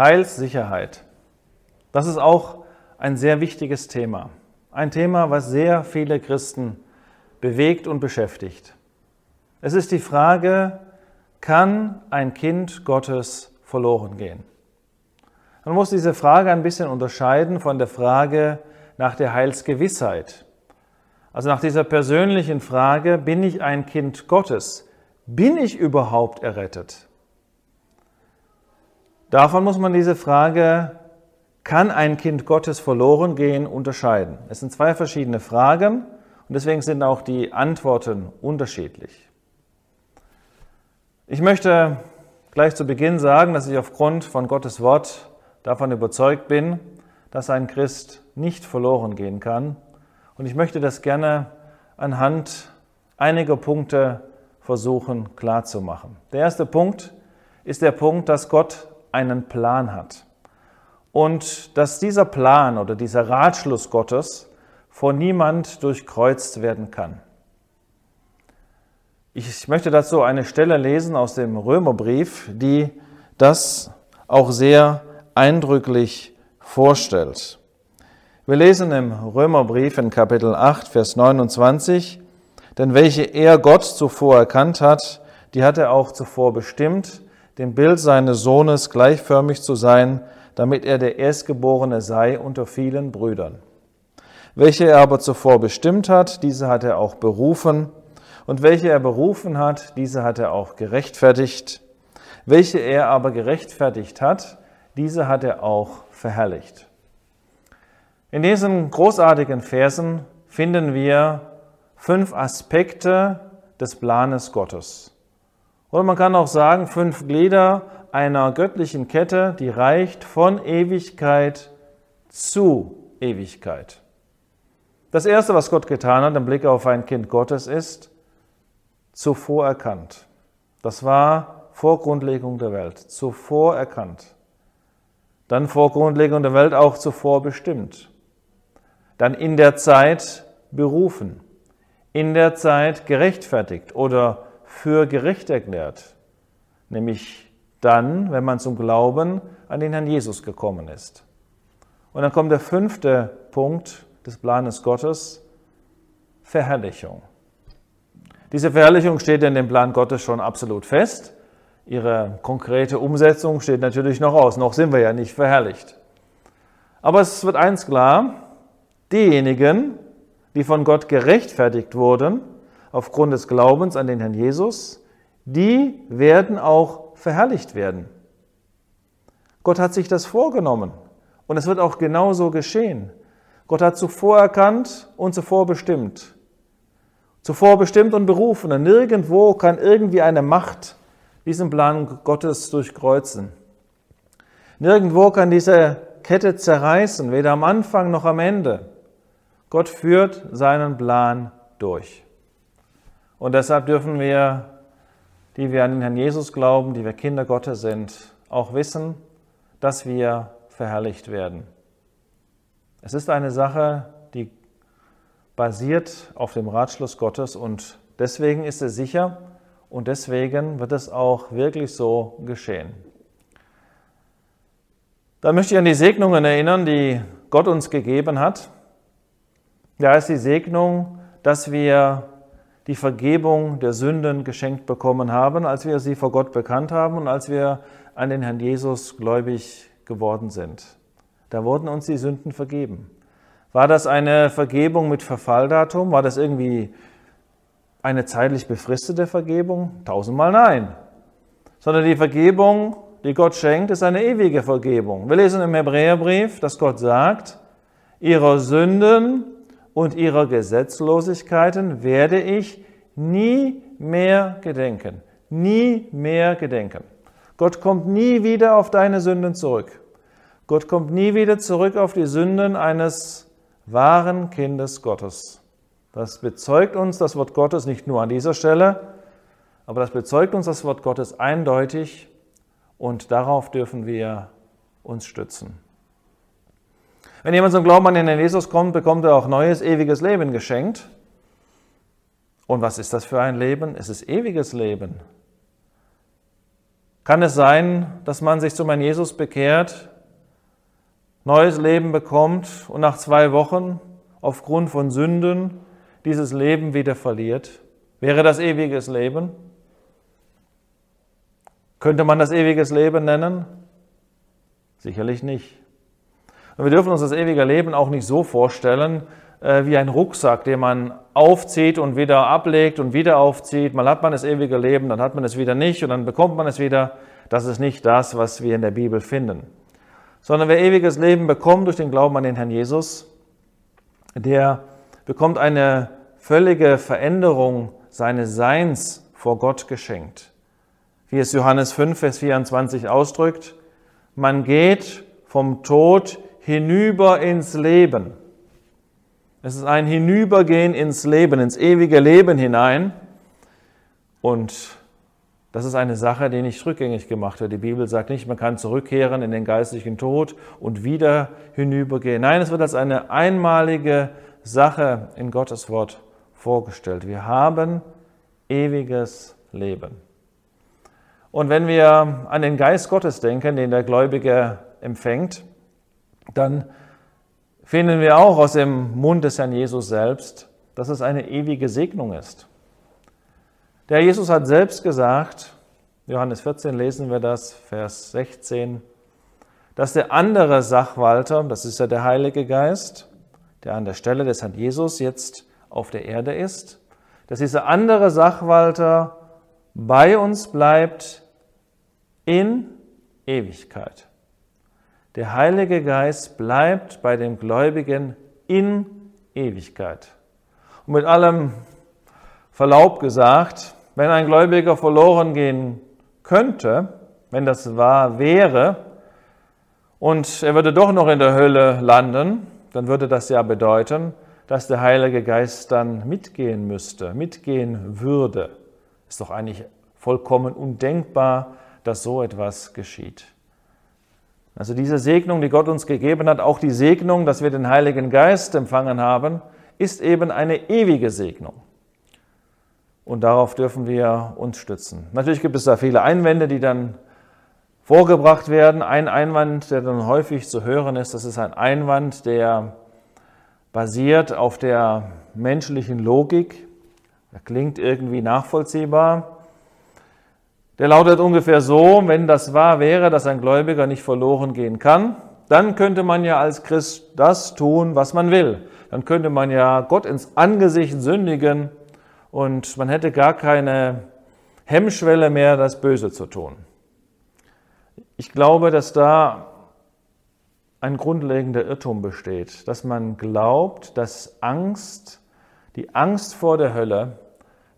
Heilssicherheit. Das ist auch ein sehr wichtiges Thema. Ein Thema, was sehr viele Christen bewegt und beschäftigt. Es ist die Frage, kann ein Kind Gottes verloren gehen? Man muss diese Frage ein bisschen unterscheiden von der Frage nach der Heilsgewissheit. Also nach dieser persönlichen Frage, bin ich ein Kind Gottes? Bin ich überhaupt errettet? Davon muss man diese Frage, kann ein Kind Gottes verloren gehen, unterscheiden. Es sind zwei verschiedene Fragen und deswegen sind auch die Antworten unterschiedlich. Ich möchte gleich zu Beginn sagen, dass ich aufgrund von Gottes Wort davon überzeugt bin, dass ein Christ nicht verloren gehen kann. Und ich möchte das gerne anhand einiger Punkte versuchen klarzumachen. Der erste Punkt ist der Punkt, dass Gott einen Plan hat. Und dass dieser Plan oder dieser Ratschluss Gottes vor niemand durchkreuzt werden kann. Ich möchte dazu eine Stelle lesen aus dem Römerbrief, die das auch sehr eindrücklich vorstellt. Wir lesen im Römerbrief in Kapitel 8, Vers 29, denn welche er Gott zuvor erkannt hat, die hat er auch zuvor bestimmt, dem Bild seines Sohnes gleichförmig zu sein, damit er der Erstgeborene sei unter vielen Brüdern. Welche er aber zuvor bestimmt hat, diese hat er auch berufen, und welche er berufen hat, diese hat er auch gerechtfertigt. Welche er aber gerechtfertigt hat, diese hat er auch verherrlicht. In diesen großartigen Versen finden wir fünf Aspekte des Planes Gottes. Oder man kann auch sagen, fünf Glieder einer göttlichen Kette, die reicht von Ewigkeit zu Ewigkeit. Das Erste, was Gott getan hat im Blick auf ein Kind Gottes, ist zuvor erkannt. Das war vor Grundlegung der Welt, zuvor erkannt. Dann vor Grundlegung der Welt auch zuvor bestimmt. Dann in der Zeit berufen, in der Zeit gerechtfertigt oder für gerecht erklärt, nämlich dann, wenn man zum Glauben an den Herrn Jesus gekommen ist. Und dann kommt der fünfte Punkt des Planes Gottes, Verherrlichung. Diese Verherrlichung steht in dem Plan Gottes schon absolut fest. Ihre konkrete Umsetzung steht natürlich noch aus. Noch sind wir ja nicht verherrlicht. Aber es wird eins klar, diejenigen, die von Gott gerechtfertigt wurden, aufgrund des Glaubens an den Herrn Jesus, die werden auch verherrlicht werden. Gott hat sich das vorgenommen und es wird auch genauso geschehen. Gott hat zuvor erkannt und zuvor bestimmt. Zuvor bestimmt und berufen. Und nirgendwo kann irgendwie eine Macht diesen Plan Gottes durchkreuzen. Nirgendwo kann diese Kette zerreißen, weder am Anfang noch am Ende. Gott führt seinen Plan durch. Und deshalb dürfen wir, die wir an den Herrn Jesus glauben, die wir Kinder Gottes sind, auch wissen, dass wir verherrlicht werden. Es ist eine Sache, die basiert auf dem Ratschluss Gottes und deswegen ist es sicher und deswegen wird es auch wirklich so geschehen. Da möchte ich an die Segnungen erinnern, die Gott uns gegeben hat. Da ist die Segnung, dass wir die Vergebung der Sünden geschenkt bekommen haben, als wir sie vor Gott bekannt haben und als wir an den Herrn Jesus gläubig geworden sind. Da wurden uns die Sünden vergeben. War das eine Vergebung mit Verfalldatum? War das irgendwie eine zeitlich befristete Vergebung? Tausendmal nein. Sondern die Vergebung, die Gott schenkt, ist eine ewige Vergebung. Wir lesen im Hebräerbrief, dass Gott sagt, ihrer Sünden und ihrer Gesetzlosigkeiten werde ich nie mehr gedenken. Nie mehr gedenken. Gott kommt nie wieder auf deine Sünden zurück. Gott kommt nie wieder zurück auf die Sünden eines wahren Kindes Gottes. Das bezeugt uns das Wort Gottes nicht nur an dieser Stelle, aber das bezeugt uns das Wort Gottes eindeutig und darauf dürfen wir uns stützen. Wenn jemand zum Glauben an den Jesus kommt, bekommt er auch neues, ewiges Leben geschenkt. Und was ist das für ein Leben? Es ist ewiges Leben. Kann es sein, dass man sich zu meinem Jesus bekehrt, neues Leben bekommt und nach zwei Wochen aufgrund von Sünden dieses Leben wieder verliert? Wäre das ewiges Leben? Könnte man das ewiges Leben nennen? Sicherlich nicht. Und wir dürfen uns das ewige Leben auch nicht so vorstellen äh, wie ein Rucksack, den man aufzieht und wieder ablegt und wieder aufzieht. Mal hat man das ewige Leben, dann hat man es wieder nicht und dann bekommt man es wieder. Das ist nicht das, was wir in der Bibel finden. Sondern wer ewiges Leben bekommt durch den Glauben an den Herrn Jesus, der bekommt eine völlige Veränderung seines Seins vor Gott geschenkt. Wie es Johannes 5, Vers 24 ausdrückt, man geht vom Tod hinüber ins Leben. Es ist ein Hinübergehen ins Leben, ins ewige Leben hinein. Und das ist eine Sache, die nicht rückgängig gemacht wird. Die Bibel sagt nicht, man kann zurückkehren in den geistlichen Tod und wieder hinübergehen. Nein, es wird als eine einmalige Sache in Gottes Wort vorgestellt. Wir haben ewiges Leben. Und wenn wir an den Geist Gottes denken, den der Gläubige empfängt, dann finden wir auch aus dem Mund des Herrn Jesus selbst, dass es eine ewige Segnung ist. Der Jesus hat selbst gesagt, Johannes 14 lesen wir das, Vers 16, dass der andere Sachwalter, das ist ja der Heilige Geist, der an der Stelle des Herrn Jesus jetzt auf der Erde ist, dass dieser andere Sachwalter bei uns bleibt in Ewigkeit. Der Heilige Geist bleibt bei dem Gläubigen in Ewigkeit. Und mit allem Verlaub gesagt, wenn ein Gläubiger verloren gehen könnte, wenn das wahr wäre, und er würde doch noch in der Hölle landen, dann würde das ja bedeuten, dass der Heilige Geist dann mitgehen müsste, mitgehen würde. Ist doch eigentlich vollkommen undenkbar, dass so etwas geschieht. Also diese Segnung, die Gott uns gegeben hat, auch die Segnung, dass wir den Heiligen Geist empfangen haben, ist eben eine ewige Segnung. Und darauf dürfen wir uns stützen. Natürlich gibt es da viele Einwände, die dann vorgebracht werden. Ein Einwand, der dann häufig zu hören ist, das ist ein Einwand, der basiert auf der menschlichen Logik. Er klingt irgendwie nachvollziehbar. Der lautet ungefähr so, wenn das wahr wäre, dass ein Gläubiger nicht verloren gehen kann, dann könnte man ja als Christ das tun, was man will. Dann könnte man ja Gott ins Angesicht sündigen und man hätte gar keine Hemmschwelle mehr, das Böse zu tun. Ich glaube, dass da ein grundlegender Irrtum besteht, dass man glaubt, dass Angst, die Angst vor der Hölle,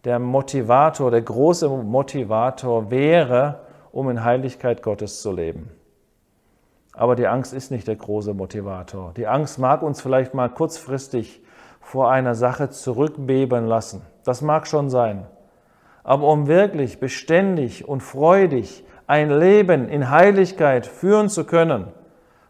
der Motivator, der große Motivator wäre, um in Heiligkeit Gottes zu leben. Aber die Angst ist nicht der große Motivator. Die Angst mag uns vielleicht mal kurzfristig vor einer Sache zurückbeben lassen. Das mag schon sein. Aber um wirklich beständig und freudig ein Leben in Heiligkeit führen zu können,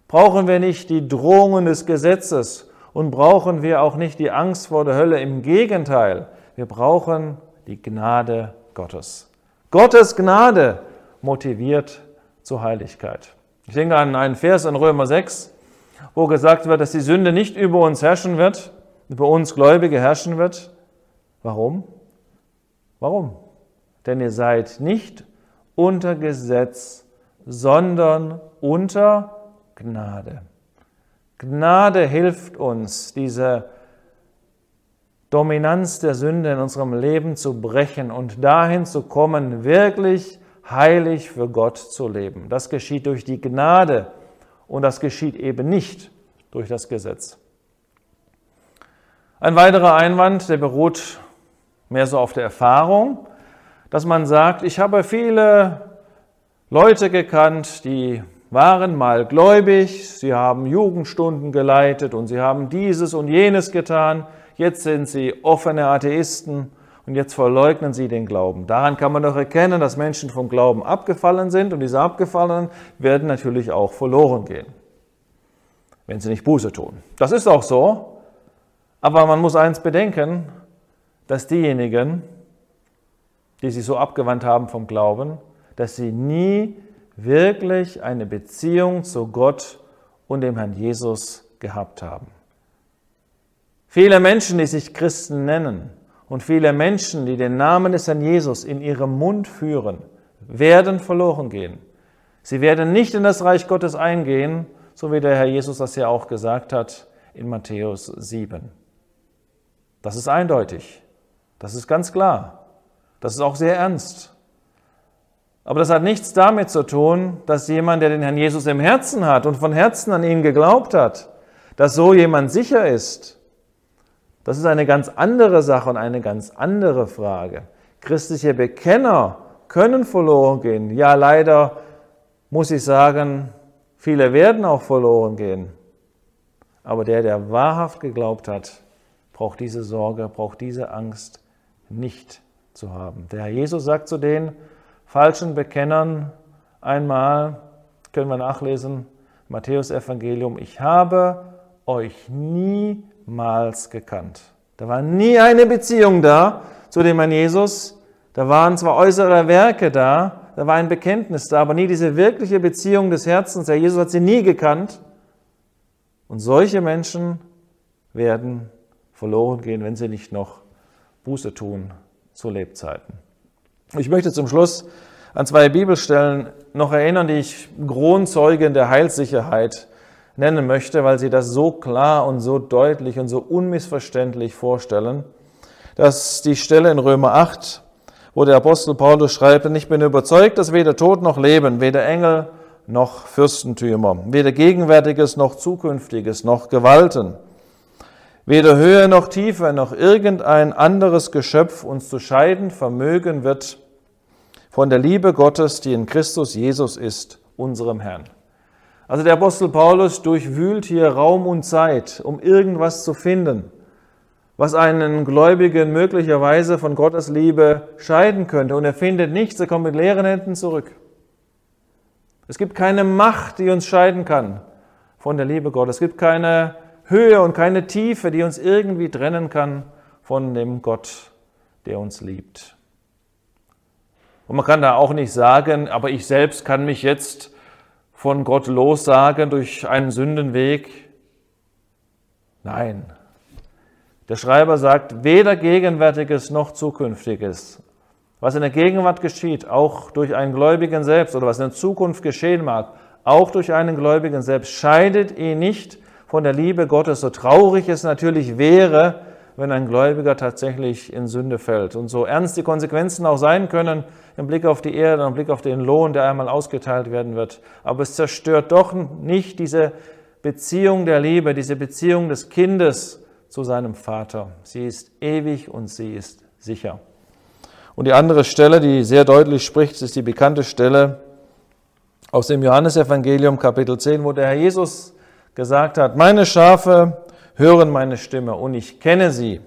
brauchen wir nicht die Drohungen des Gesetzes und brauchen wir auch nicht die Angst vor der Hölle. Im Gegenteil, wir brauchen die Gnade Gottes. Gottes Gnade motiviert zur Heiligkeit. Ich denke an einen Vers in Römer 6, wo gesagt wird, dass die Sünde nicht über uns herrschen wird, über uns Gläubige herrschen wird. Warum? Warum? Denn ihr seid nicht unter Gesetz, sondern unter Gnade. Gnade hilft uns, diese Dominanz der Sünde in unserem Leben zu brechen und dahin zu kommen, wirklich heilig für Gott zu leben. Das geschieht durch die Gnade und das geschieht eben nicht durch das Gesetz. Ein weiterer Einwand, der beruht mehr so auf der Erfahrung, dass man sagt, ich habe viele Leute gekannt, die waren mal gläubig, sie haben Jugendstunden geleitet und sie haben dieses und jenes getan, jetzt sind sie offene Atheisten und jetzt verleugnen sie den Glauben. Daran kann man doch erkennen, dass Menschen vom Glauben abgefallen sind und diese Abgefallenen werden natürlich auch verloren gehen, wenn sie nicht Buße tun. Das ist auch so, aber man muss eins bedenken, dass diejenigen, die sich so abgewandt haben vom Glauben, dass sie nie wirklich eine Beziehung zu Gott und dem Herrn Jesus gehabt haben. Viele Menschen, die sich Christen nennen und viele Menschen, die den Namen des Herrn Jesus in ihrem Mund führen, werden verloren gehen. Sie werden nicht in das Reich Gottes eingehen, so wie der Herr Jesus das ja auch gesagt hat in Matthäus 7. Das ist eindeutig. Das ist ganz klar. Das ist auch sehr ernst. Aber das hat nichts damit zu tun, dass jemand, der den Herrn Jesus im Herzen hat und von Herzen an ihn geglaubt hat, dass so jemand sicher ist. Das ist eine ganz andere Sache und eine ganz andere Frage. Christliche Bekenner können verloren gehen. Ja, leider muss ich sagen, viele werden auch verloren gehen. Aber der, der wahrhaft geglaubt hat, braucht diese Sorge, braucht diese Angst nicht zu haben. Der Herr Jesus sagt zu denen, falschen Bekennern einmal, können wir nachlesen, Matthäus Evangelium, ich habe euch niemals gekannt. Da war nie eine Beziehung da zu dem Herrn Jesus. Da waren zwar äußere Werke da, da war ein Bekenntnis da, aber nie diese wirkliche Beziehung des Herzens. Der Jesus hat sie nie gekannt. Und solche Menschen werden verloren gehen, wenn sie nicht noch Buße tun zu Lebzeiten. Ich möchte zum Schluss an zwei Bibelstellen noch erinnern, die ich Kronzeugen der Heilssicherheit nennen möchte, weil sie das so klar und so deutlich und so unmissverständlich vorstellen. Das ist die Stelle in Römer 8, wo der Apostel Paulus schreibt, ich bin überzeugt, dass weder Tod noch Leben, weder Engel noch Fürstentümer, weder Gegenwärtiges noch Zukünftiges noch Gewalten, weder Höhe noch Tiefe noch irgendein anderes Geschöpf uns zu scheiden vermögen wird von der Liebe Gottes, die in Christus Jesus ist, unserem Herrn. Also der Apostel Paulus durchwühlt hier Raum und Zeit, um irgendwas zu finden, was einen Gläubigen möglicherweise von Gottes Liebe scheiden könnte. Und er findet nichts, er kommt mit leeren Händen zurück. Es gibt keine Macht, die uns scheiden kann von der Liebe Gottes. Es gibt keine Höhe und keine Tiefe, die uns irgendwie trennen kann von dem Gott, der uns liebt. Und man kann da auch nicht sagen, aber ich selbst kann mich jetzt von Gott lossagen durch einen Sündenweg. Nein. Der Schreiber sagt, weder Gegenwärtiges noch Zukünftiges. Was in der Gegenwart geschieht, auch durch einen Gläubigen selbst oder was in der Zukunft geschehen mag, auch durch einen Gläubigen selbst, scheidet ihn nicht von der Liebe Gottes, so traurig es natürlich wäre, wenn ein Gläubiger tatsächlich in Sünde fällt. Und so ernst die Konsequenzen auch sein können, im Blick auf die Erde, im Blick auf den Lohn, der einmal ausgeteilt werden wird. Aber es zerstört doch nicht diese Beziehung der Liebe, diese Beziehung des Kindes zu seinem Vater. Sie ist ewig und sie ist sicher. Und die andere Stelle, die sehr deutlich spricht, ist die bekannte Stelle aus dem Johannesevangelium Kapitel 10, wo der Herr Jesus gesagt hat, meine Schafe hören meine Stimme und ich kenne sie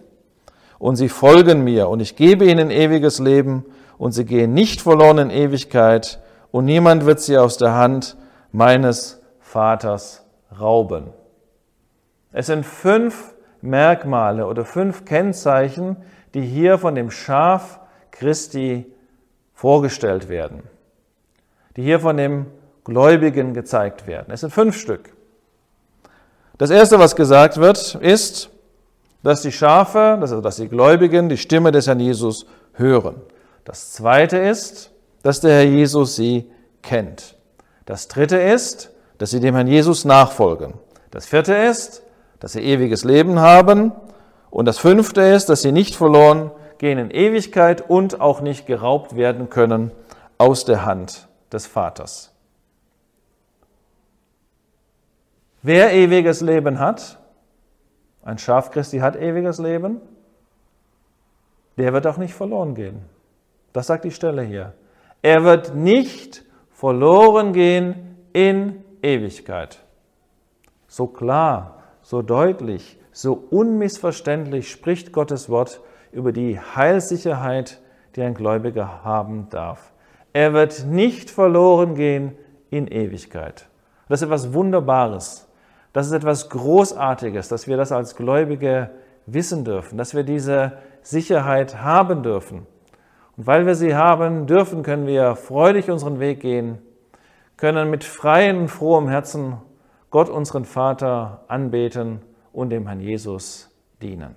und sie folgen mir und ich gebe ihnen ewiges Leben und sie gehen nicht verloren in Ewigkeit und niemand wird sie aus der Hand meines Vaters rauben. Es sind fünf Merkmale oder fünf Kennzeichen, die hier von dem Schaf Christi vorgestellt werden, die hier von dem Gläubigen gezeigt werden. Es sind fünf Stück. Das erste, was gesagt wird, ist, dass die Schafe, also dass die Gläubigen die Stimme des Herrn Jesus hören. Das zweite ist, dass der Herr Jesus sie kennt. Das dritte ist, dass sie dem Herrn Jesus nachfolgen. Das vierte ist, dass sie ewiges Leben haben. Und das fünfte ist, dass sie nicht verloren gehen in Ewigkeit und auch nicht geraubt werden können aus der Hand des Vaters. Wer ewiges Leben hat, ein Schaf Christi hat ewiges Leben, der wird auch nicht verloren gehen. Das sagt die Stelle hier. Er wird nicht verloren gehen in Ewigkeit. So klar, so deutlich, so unmissverständlich spricht Gottes Wort über die Heilssicherheit, die ein Gläubiger haben darf. Er wird nicht verloren gehen in Ewigkeit. Das ist etwas Wunderbares. Das ist etwas Großartiges, dass wir das als Gläubige wissen dürfen, dass wir diese Sicherheit haben dürfen. Und weil wir sie haben, dürfen, können wir freudig unseren Weg gehen, können mit freiem, frohem Herzen Gott, unseren Vater, anbeten und dem Herrn Jesus dienen.